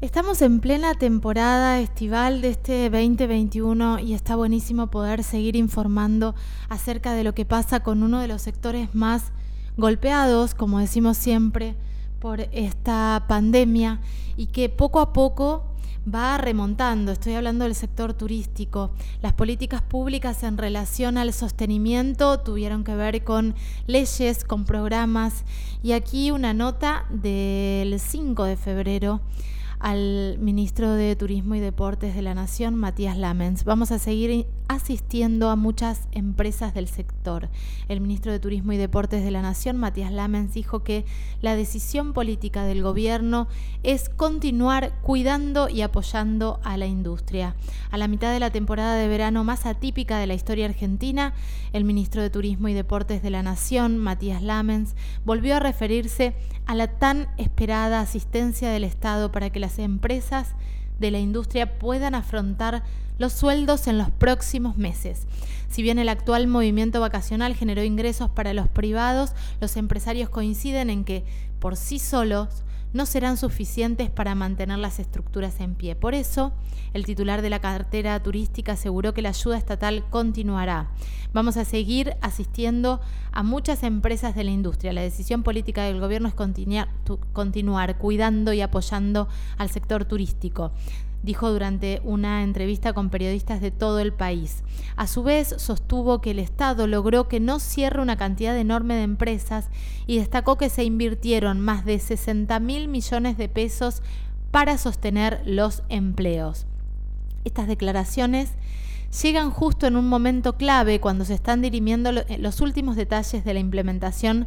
Estamos en plena temporada estival de este 2021 y está buenísimo poder seguir informando acerca de lo que pasa con uno de los sectores más golpeados, como decimos siempre, por esta pandemia y que poco a poco va remontando. Estoy hablando del sector turístico. Las políticas públicas en relación al sostenimiento tuvieron que ver con leyes, con programas y aquí una nota del 5 de febrero al ministro de Turismo y Deportes de la Nación, Matías Lamens. Vamos a seguir asistiendo a muchas empresas del sector. El ministro de Turismo y Deportes de la Nación, Matías Lamens, dijo que la decisión política del gobierno es continuar cuidando y apoyando a la industria. A la mitad de la temporada de verano más atípica de la historia argentina, el ministro de Turismo y Deportes de la Nación, Matías Lamens, volvió a referirse a la tan esperada asistencia del Estado para que empresas de la industria puedan afrontar los sueldos en los próximos meses. Si bien el actual movimiento vacacional generó ingresos para los privados, los empresarios coinciden en que por sí solos no serán suficientes para mantener las estructuras en pie. Por eso, el titular de la cartera turística aseguró que la ayuda estatal continuará. Vamos a seguir asistiendo a muchas empresas de la industria. La decisión política del gobierno es continuar, cuidando y apoyando al sector turístico dijo durante una entrevista con periodistas de todo el país. A su vez, sostuvo que el Estado logró que no cierre una cantidad enorme de empresas y destacó que se invirtieron más de 60 mil millones de pesos para sostener los empleos. Estas declaraciones llegan justo en un momento clave cuando se están dirimiendo los últimos detalles de la implementación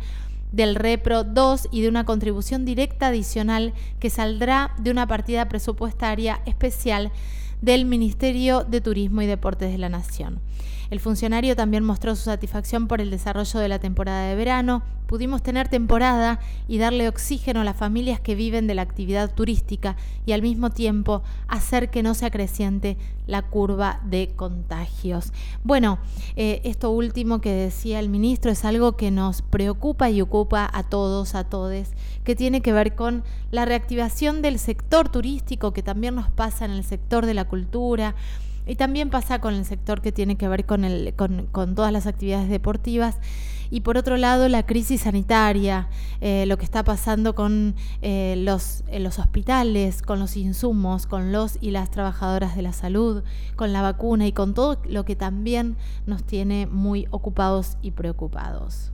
del Repro 2 y de una contribución directa adicional que saldrá de una partida presupuestaria especial del Ministerio de Turismo y Deportes de la Nación. El funcionario también mostró su satisfacción por el desarrollo de la temporada de verano. Pudimos tener temporada y darle oxígeno a las familias que viven de la actividad turística y al mismo tiempo hacer que no se acreciente la curva de contagios. Bueno, eh, esto último que decía el ministro es algo que nos preocupa y ocupa a todos, a todes, que tiene que ver con la reactivación del sector turístico, que también nos pasa en el sector de la cultura y también pasa con el sector que tiene que ver con, el, con, con todas las actividades deportivas. Y por otro lado, la crisis sanitaria, eh, lo que está pasando con eh, los, los hospitales, con los insumos, con los y las trabajadoras de la salud, con la vacuna y con todo lo que también nos tiene muy ocupados y preocupados.